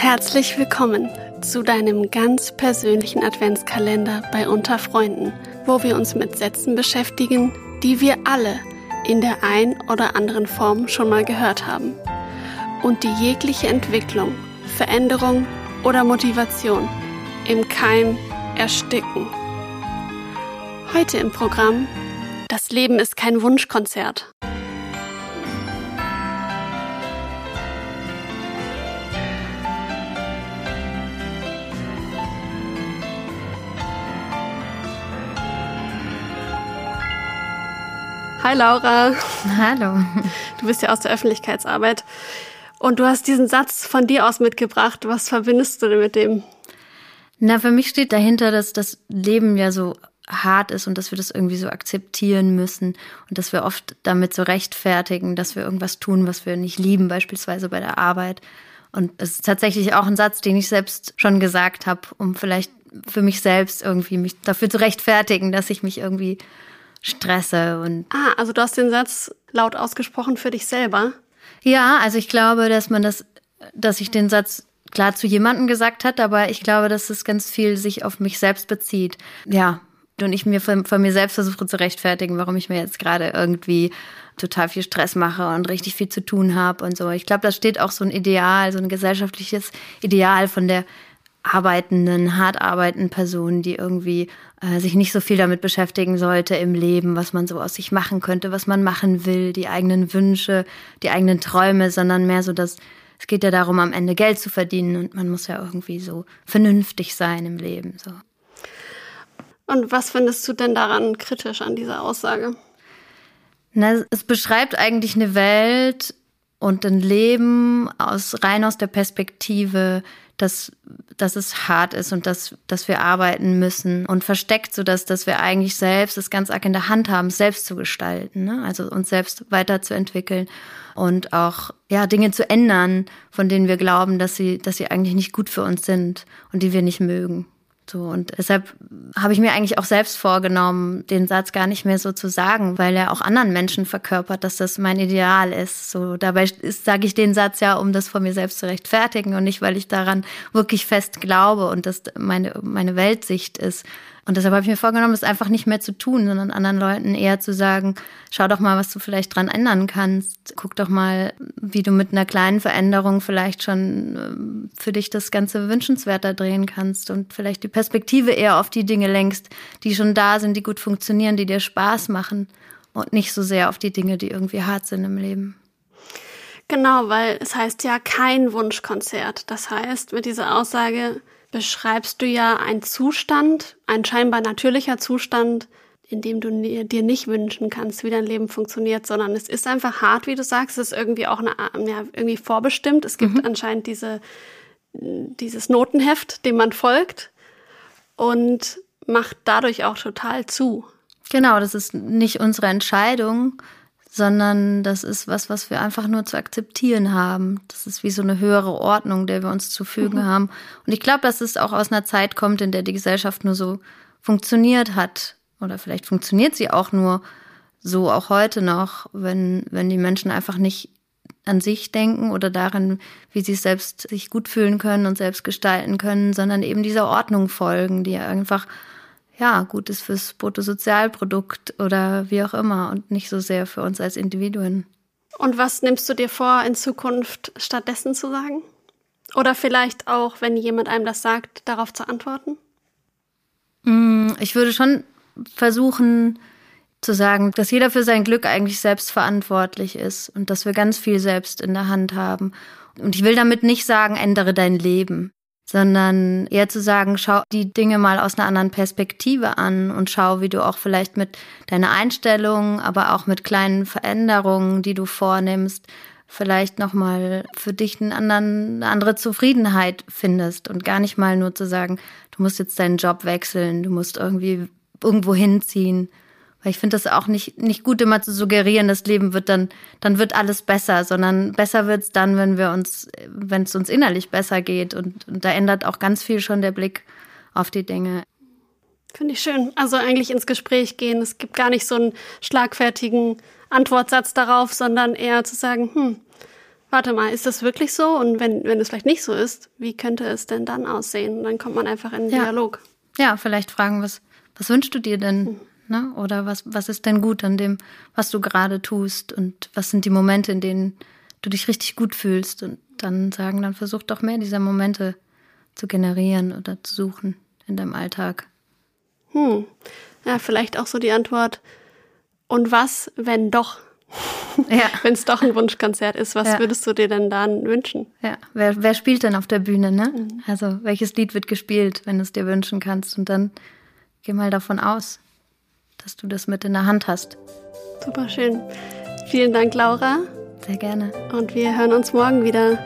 Herzlich willkommen zu deinem ganz persönlichen Adventskalender bei Unter Freunden, wo wir uns mit Sätzen beschäftigen, die wir alle in der ein oder anderen Form schon mal gehört haben und die jegliche Entwicklung, Veränderung oder Motivation im Keim ersticken. Heute im Programm Das Leben ist kein Wunschkonzert. Hi Laura. Hallo. Du bist ja aus der Öffentlichkeitsarbeit und du hast diesen Satz von dir aus mitgebracht. Was verbindest du denn mit dem? Na, für mich steht dahinter, dass das Leben ja so hart ist und dass wir das irgendwie so akzeptieren müssen und dass wir oft damit so rechtfertigen, dass wir irgendwas tun, was wir nicht lieben, beispielsweise bei der Arbeit. Und es ist tatsächlich auch ein Satz, den ich selbst schon gesagt habe, um vielleicht für mich selbst irgendwie mich dafür zu rechtfertigen, dass ich mich irgendwie stresse und. Ah, also du hast den Satz laut ausgesprochen für dich selber? Ja, also ich glaube, dass man das, dass ich den Satz klar zu jemandem gesagt hat, aber ich glaube, dass es ganz viel sich auf mich selbst bezieht. Ja. Und ich mir von, von mir selbst versuche zu rechtfertigen, warum ich mir jetzt gerade irgendwie total viel Stress mache und richtig viel zu tun habe und so. Ich glaube, da steht auch so ein Ideal, so ein gesellschaftliches Ideal von der arbeitenden, hart arbeitenden Person, die irgendwie äh, sich nicht so viel damit beschäftigen sollte im Leben, was man so aus sich machen könnte, was man machen will, die eigenen Wünsche, die eigenen Träume, sondern mehr so, dass es geht ja darum, am Ende Geld zu verdienen und man muss ja irgendwie so vernünftig sein im Leben. So. Und was findest du denn daran kritisch an dieser Aussage? Na, es beschreibt eigentlich eine Welt und ein Leben aus rein aus der Perspektive dass, dass es hart ist und dass, dass wir arbeiten müssen und versteckt, so dass, dass wir eigentlich selbst das ganz arg in der Hand haben, selbst zu gestalten, ne? also uns selbst weiterzuentwickeln und auch ja Dinge zu ändern, von denen wir glauben, dass sie, dass sie eigentlich nicht gut für uns sind und die wir nicht mögen. So, und deshalb habe ich mir eigentlich auch selbst vorgenommen, den Satz gar nicht mehr so zu sagen, weil er auch anderen Menschen verkörpert, dass das mein Ideal ist. So, dabei sage ich den Satz ja, um das von mir selbst zu rechtfertigen und nicht, weil ich daran wirklich fest glaube und das meine, meine Weltsicht ist. Und deshalb habe ich mir vorgenommen, das einfach nicht mehr zu tun, sondern anderen Leuten eher zu sagen, schau doch mal, was du vielleicht dran ändern kannst. Guck doch mal, wie du mit einer kleinen Veränderung vielleicht schon ähm, für dich das Ganze wünschenswerter drehen kannst und vielleicht die Perspektive eher auf die Dinge lenkst, die schon da sind, die gut funktionieren, die dir Spaß machen und nicht so sehr auf die Dinge, die irgendwie hart sind im Leben. Genau, weil es heißt ja kein Wunschkonzert. Das heißt, mit dieser Aussage beschreibst du ja einen Zustand, ein scheinbar natürlicher Zustand, in dem du dir nicht wünschen kannst, wie dein Leben funktioniert, sondern es ist einfach hart, wie du sagst. Es ist irgendwie auch eine, ja, irgendwie vorbestimmt. Es gibt mhm. anscheinend diese, dieses Notenheft, dem man folgt und macht dadurch auch total zu. Genau, das ist nicht unsere Entscheidung, sondern das ist was, was wir einfach nur zu akzeptieren haben. Das ist wie so eine höhere Ordnung, der wir uns zu fügen mhm. haben. Und ich glaube, dass es auch aus einer Zeit kommt, in der die Gesellschaft nur so funktioniert hat. Oder vielleicht funktioniert sie auch nur so auch heute noch, wenn, wenn die Menschen einfach nicht an sich denken oder darin, wie sie selbst sich gut fühlen können und selbst gestalten können, sondern eben dieser Ordnung folgen, die einfach ja, gut ist fürs Bruttosozialprodukt oder wie auch immer und nicht so sehr für uns als Individuen. Und was nimmst du dir vor, in Zukunft stattdessen zu sagen? Oder vielleicht auch, wenn jemand einem das sagt, darauf zu antworten? Mm, ich würde schon versuchen zu sagen, dass jeder für sein Glück eigentlich selbst verantwortlich ist und dass wir ganz viel selbst in der Hand haben. Und ich will damit nicht sagen, ändere dein Leben sondern eher zu sagen, schau die Dinge mal aus einer anderen Perspektive an und schau, wie du auch vielleicht mit deiner Einstellung, aber auch mit kleinen Veränderungen, die du vornimmst, vielleicht nochmal für dich einen anderen, eine andere Zufriedenheit findest und gar nicht mal nur zu sagen, du musst jetzt deinen Job wechseln, du musst irgendwie irgendwo hinziehen, weil ich finde das auch nicht, nicht gut, immer zu suggerieren, das Leben wird dann, dann wird alles besser, sondern besser wird es dann, wenn wir uns, wenn es uns innerlich besser geht. Und, und da ändert auch ganz viel schon der Blick auf die Dinge. Finde ich schön. Also eigentlich ins Gespräch gehen. Es gibt gar nicht so einen schlagfertigen Antwortsatz darauf, sondern eher zu sagen, hm, warte mal, ist das wirklich so? Und wenn, wenn es vielleicht nicht so ist, wie könnte es denn dann aussehen? Und dann kommt man einfach in den Ja. Dialog. Ja, vielleicht fragen, was, was wünschst du dir denn? Ne? Oder was, was ist denn gut an dem, was du gerade tust? Und was sind die Momente, in denen du dich richtig gut fühlst? Und dann sagen, dann versuch doch mehr dieser Momente zu generieren oder zu suchen in deinem Alltag. Hm. Ja, vielleicht auch so die Antwort. Und was, wenn doch? Ja. Wenn es doch ein Wunschkonzert ist, was Ja. würdest du dir denn dann wünschen? Ja, wer, wer spielt denn auf der Bühne, ne? Also, welches Lied wird gespielt, wenn du es dir wünschen kannst? Und dann geh mal davon aus, dass du das mit in der Hand hast. Super schön. Vielen Dank, Laura. Sehr gerne. Und wir hören uns morgen wieder.